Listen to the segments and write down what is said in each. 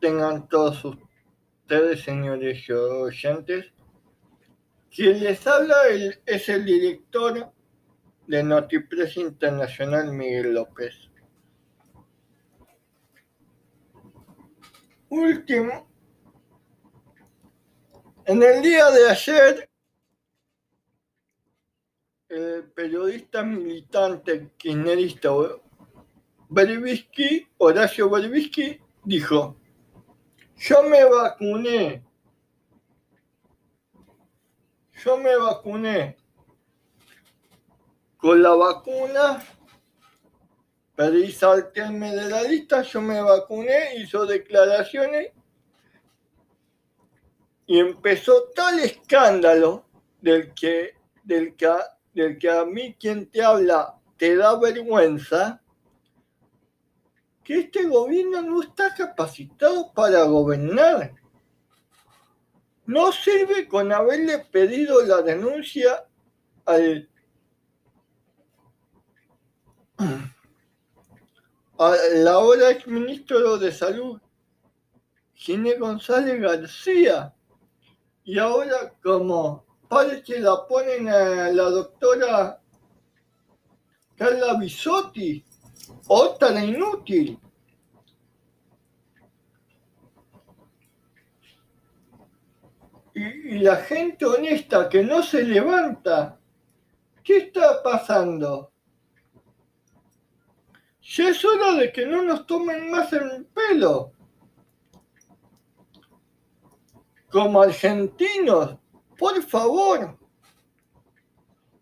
tengan todos ustedes, señores oyentes. Quien les habla es el director de Notipress Internacional, Miguel López. Último, en el día de ayer, el periodista militante kirchnerista Berbisky, Horacio Berbisky, dijo, yo me vacuné, yo me vacuné. Con la vacuna, pedí saltarme de la lista, yo me vacuné, hizo declaraciones y empezó tal escándalo del que, del que, del que a mí quien te habla te da vergüenza, que este gobierno no está capacitado para gobernar. No sirve con haberle pedido la denuncia al, al ahora exministro de Salud, Gine González García. Y ahora como parece la ponen a la doctora Carla Bisotti otra inútil. Y, la gente honesta que no se levanta, ¿qué está pasando? Ya es hora de que no nos tomen más el pelo. Como argentinos, por favor.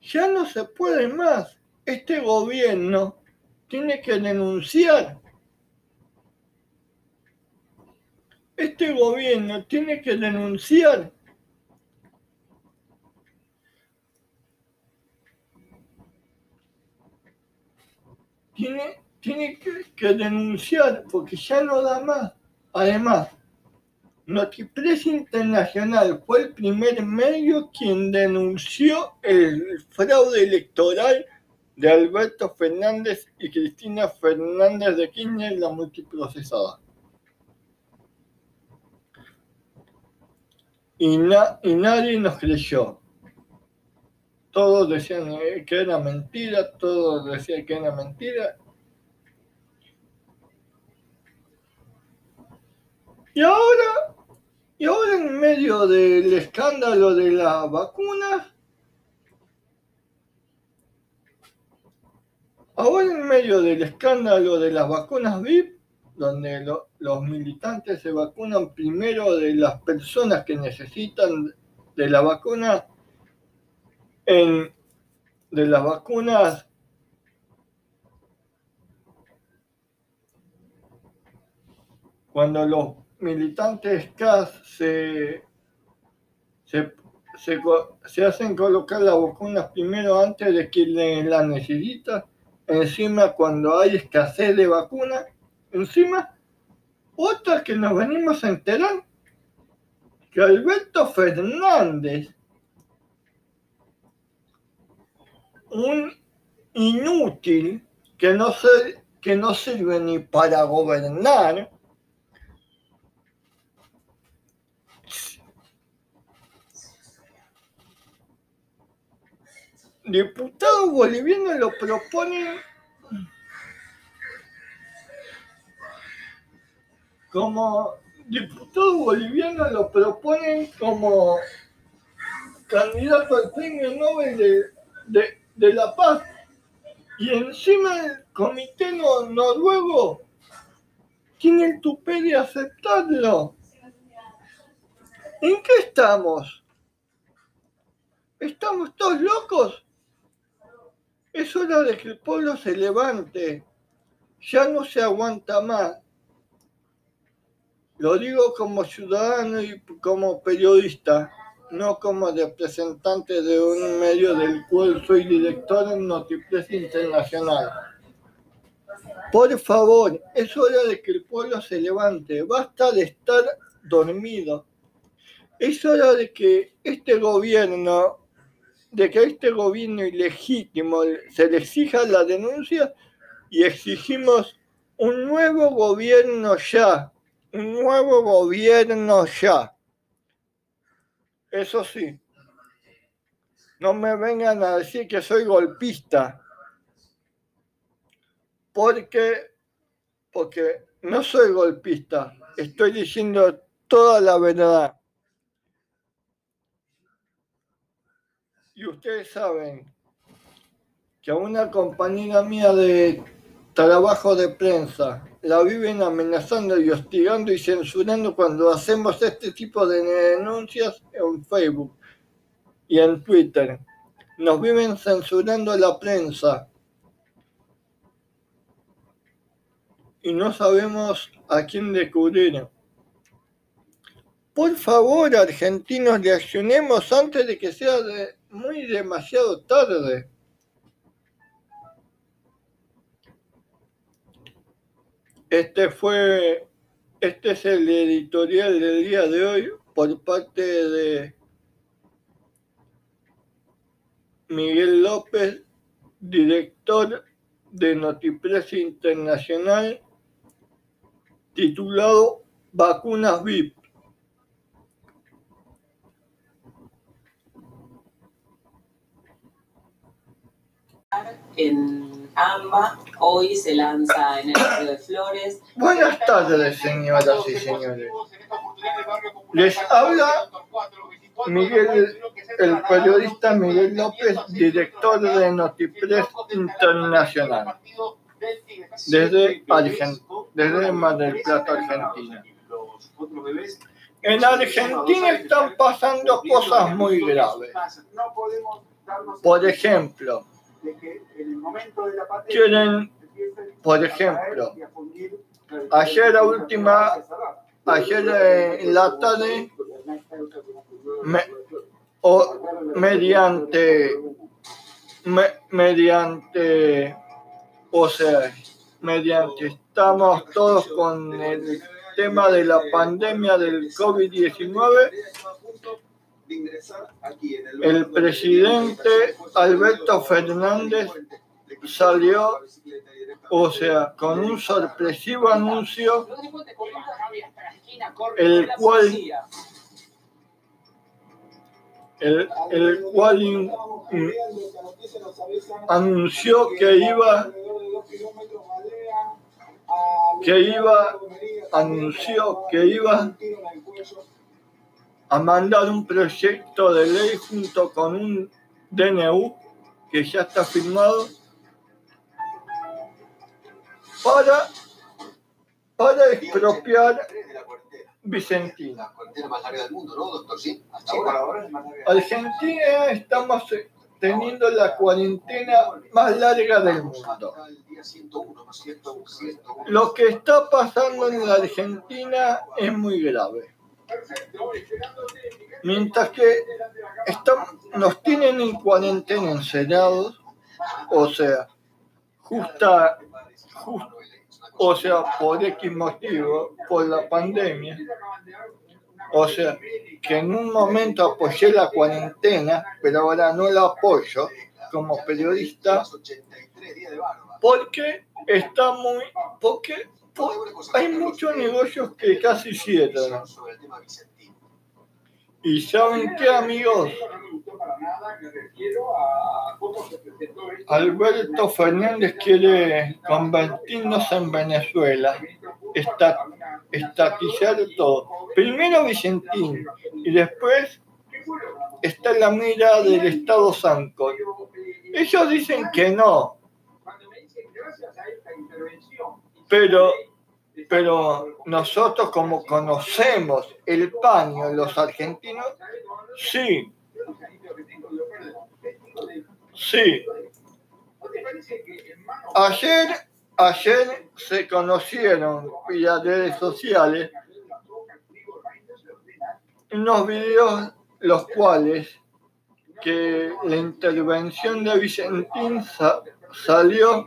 Ya no se puede más. Este gobierno tiene que denunciar. Este gobierno tiene que denunciar. Tiene, tiene que, denunciar porque ya no da más. Además, Notipress Internacional fue el primer medio quien denunció el fraude electoral de Alberto Fernández y Cristina Fernández de Kirchner, la multiprocesada. Y, nadie nos creyó. Todos decían eh, que era mentira, todos decían que era mentira. Y ahora, y ahora en medio del escándalo de la vacuna, Ahora en medio del escándalo de las vacunas VIP, donde los militantes se vacunan primero de las personas que necesitan de la vacuna, en, las vacunas cuando los militantes CAS se, se, se, hacen colocar las vacunas primero antes de quien la necesita, encima cuando hay escasez de vacunas, encima otra que nos venimos a enterar, que Alberto Fernández, un inútil que no, que no sirve ni para gobernar, diputados bolivianos lo proponen como diputados bolivianos lo proponen como candidato al premio Nobel de, la Paz y encima el comité noruego tiene el tupé de aceptarlo. ¿En qué estamos? ¿Estamos todos locos? Es hora de que el pueblo se levante. Ya no se aguanta más. Lo digo como ciudadano y como periodista, no como representante de un medio del cual soy director en Notipress Internacional. Por favor, es hora de que el pueblo se levante. Basta de estar dormido. Es hora de que este gobierno de que este gobierno ilegítimo se le exija la denuncia y exigimos un nuevo gobierno ya, un nuevo gobierno ya. Eso sí, no me vengan a decir que soy golpista, porque, porque no soy golpista, estoy diciendo toda la verdad. Y ustedes saben que a una compañera mía de trabajo de prensa la viven amenazando y hostigando y censurando cuando hacemos este tipo de denuncias en Facebook y en Twitter. Nos viven censurando la prensa y no sabemos a quién descubrir. Por favor, argentinos, reaccionemos antes de que sea muy demasiado tarde. Este fue, este es el editorial del día de hoy por parte de Miguel López, director de Notipress Internacional, titulado Vacunas VIP. En AMBA, hoy se lanza en el barrio de Flores. Buenas tardes, señoras y señores. Les habla Miguel, el periodista Miguel López, director de Notipress Internacional, desde, desde Mar Plata, Argentina. En Argentina están pasando cosas muy graves. Por ejemplo, tienen, por ejemplo, ayer la última, ayer en la tarde o mediante mediante o sea mediante estamos todos con el tema de la pandemia del COVID-19 el presidente Alberto Fernández salió, o sea, con un sorpresivo anuncio, el cual el, el cual anunció que iba que iba anunció que iba a mandar un proyecto de ley junto con un DNU que ya está firmado para, para expropiar Vicentina. Argentina estamos teniendo la cuarentena más larga del mundo. Lo que está pasando en la Argentina es muy grave. Mientras que nos tienen en cuarentena encerrados, o sea, justa, o sea, por X motivo, por la pandemia, o sea, que en un momento apoyé la cuarentena, pero ahora no la apoyo como periodista, porque está muy, porque hay muchos negocios que casi cierran. Y saben qué, amigos, Alberto Fernández quiere convertirnos en Venezuela, estatizar todo. Primero Vicentín y después está la mira del Estado Sanco. Ellos dicen que no, pero pero nosotros como conocemos el paño, los argentinos, sí. Sí. Ayer, ayer se conocieron vía redes sociales unos videos los cuales que la intervención de Vicentín salió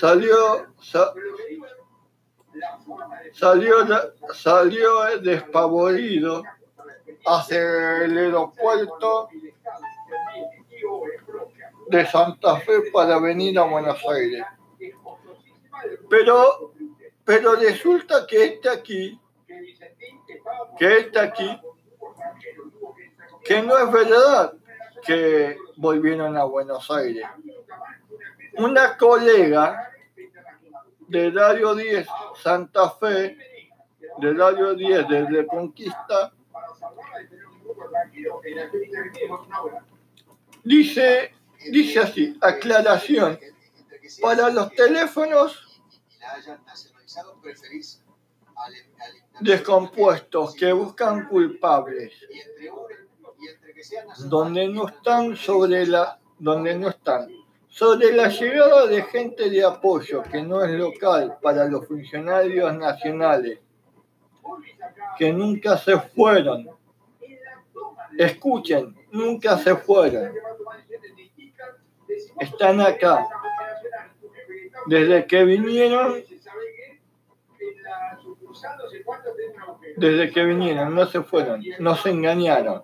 salió, salió, salió despavorido hacia el aeropuerto de Santa Fe para venir a Buenos Aires. Pero Pero resulta que este aquí, que este aquí, que no es verdad que volvieron a Buenos Aires. Una colega de Radio 10 Santa Fe, de Radio 10 de Reconquista, dice, dice así, aclaración, para los teléfonos descompuestos que buscan culpables, donde no están sobre la, donde no están. Sobre la llegada de gente de apoyo que no es local para los funcionarios nacionales, que nunca se fueron. Escuchen, nunca se fueron. Están acá. Desde que vinieron desde que vinieron, no se fueron, no se engañaron.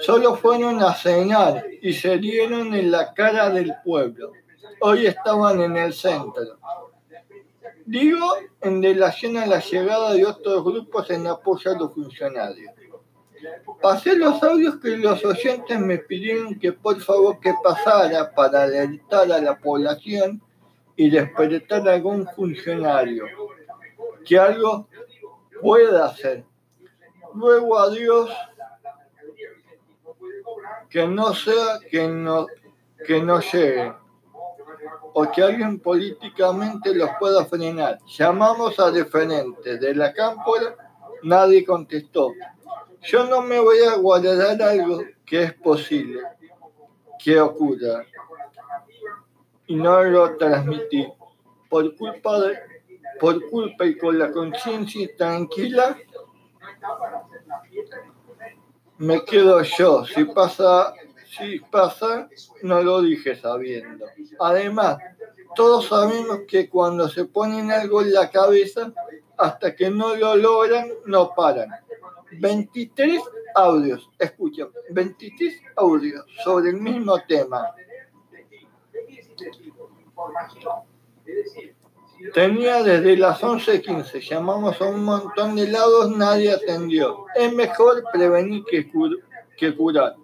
Solo fueron a cenar y se dieron en la cara del pueblo. Hoy estaban en el centro. Digo en relación a la llegada de otros grupos en apoyo a los funcionarios. Pasé los audios que los oyentes me pidieron que por favor que pasara para alertar a la población y despertar a algún funcionario que algo pueda hacer. Luego a Dios que no sea que no, que no llegue o que alguien políticamente los pueda frenar. Llamamos a diferentes de la cámpora, nadie contestó. Yo no me voy a guardar algo que es posible que ocurra y no lo transmití por culpa de por culpa y con la conciencia tranquila, me quedo yo. Si pasa, si pasa, no lo dije sabiendo. Además, todos sabemos que cuando se ponen algo en la cabeza, hasta que no lo logran, no paran. 23 audios, escuchen, 23 audios sobre el mismo tema. Tenía desde las 11.15, llamamos a un montón de lados, nadie atendió. Es mejor prevenir que, que curar.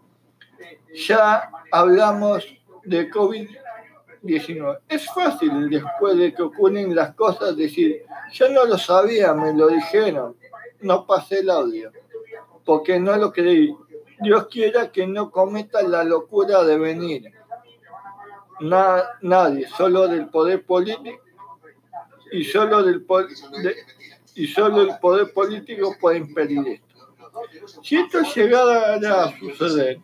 Ya hablamos de COVID-19. Es fácil después de que ocurren las cosas decir, yo no lo sabía, me lo dijeron, no pasé el audio, porque no lo creí. Dios quiera que no cometa la locura de venir. nadie, solo del poder político y solo, del y solo el poder político puede impedir esto. Si esto llegara a suceder,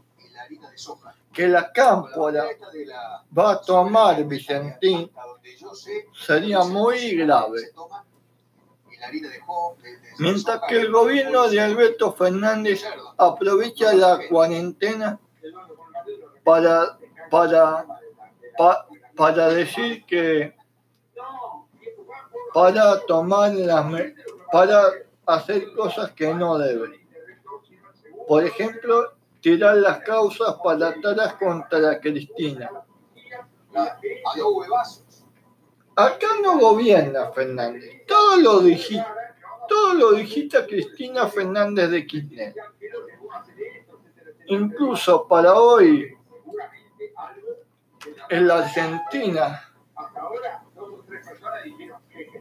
que la cámpora va a tomar Vicentín, sería muy grave. Mientras que el gobierno de Alberto Fernández aprovecha la cuarentena para, para, para decir que para tomar las para hacer cosas que no deben. Por ejemplo, tirar las causas palatadas contra Cristina. Acá no gobierna Fernández. Todo lo digita, todo lo digita Cristina Fernández de Kirchner. Incluso para hoy en la Argentina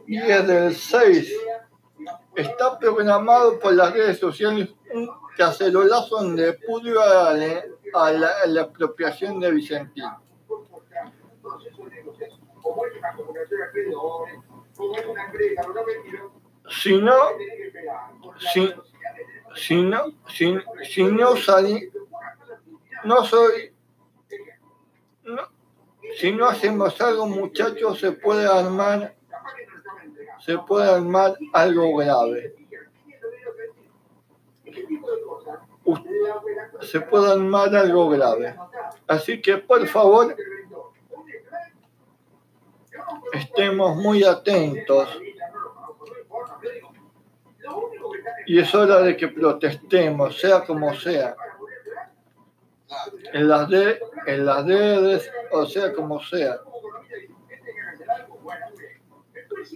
10 del 6 está programado por las redes sociales un cacerolazo en repudio a la, a la, apropiación de Vicentín. Si no, si, si no, si, si no salí, no soy, si no hacemos algo muchachos se puede armar se puede armar algo grave. Se puede armar algo grave. Así que por favor, estemos muy atentos. Y es hora de que protestemos, sea como sea. En las, de, en las redes, o sea como sea.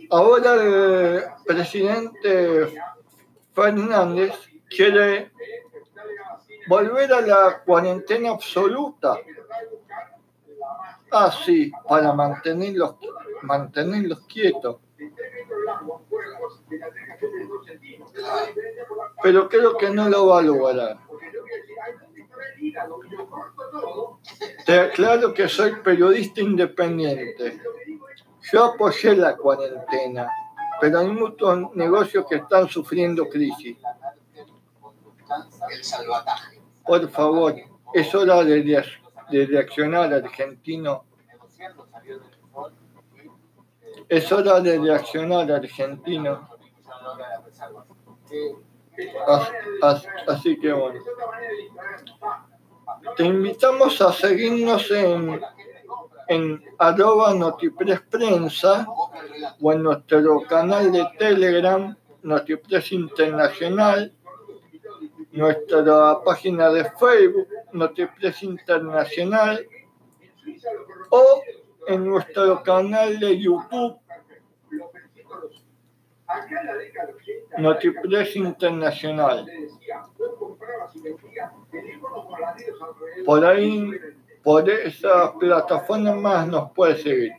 Ahora el presidente Fernández quiere volver a la cuarentena absoluta. Ah, sí, para mantenerlos, mantenerlos quietos. Pero creo que no lo va a lograr. Te aclaro que soy periodista independiente. Yo apoyé la cuarentena, pero hay muchos negocios que están sufriendo crisis. Por favor, es hora de, de reaccionar, argentino. Es hora de reaccionar, argentino. Así que bueno. Te invitamos a seguirnos en, en arroba Notipress Prensa o en nuestro canal de Telegram Notipress Internacional, nuestra página de Facebook Notipress Internacional o en nuestro canal de YouTube Notipress Internacional. Por ahí, por esa plataforma más nos puede seguir.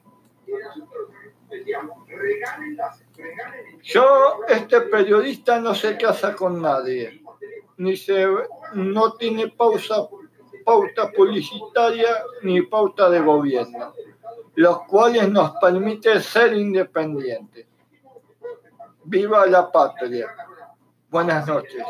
Yo, este periodista, no se casa con nadie, ni se, no tiene pausa, pauta publicitaria ni pauta de gobierno, los cuales nos permite ser independientes. Viva la patria. Buenas noches.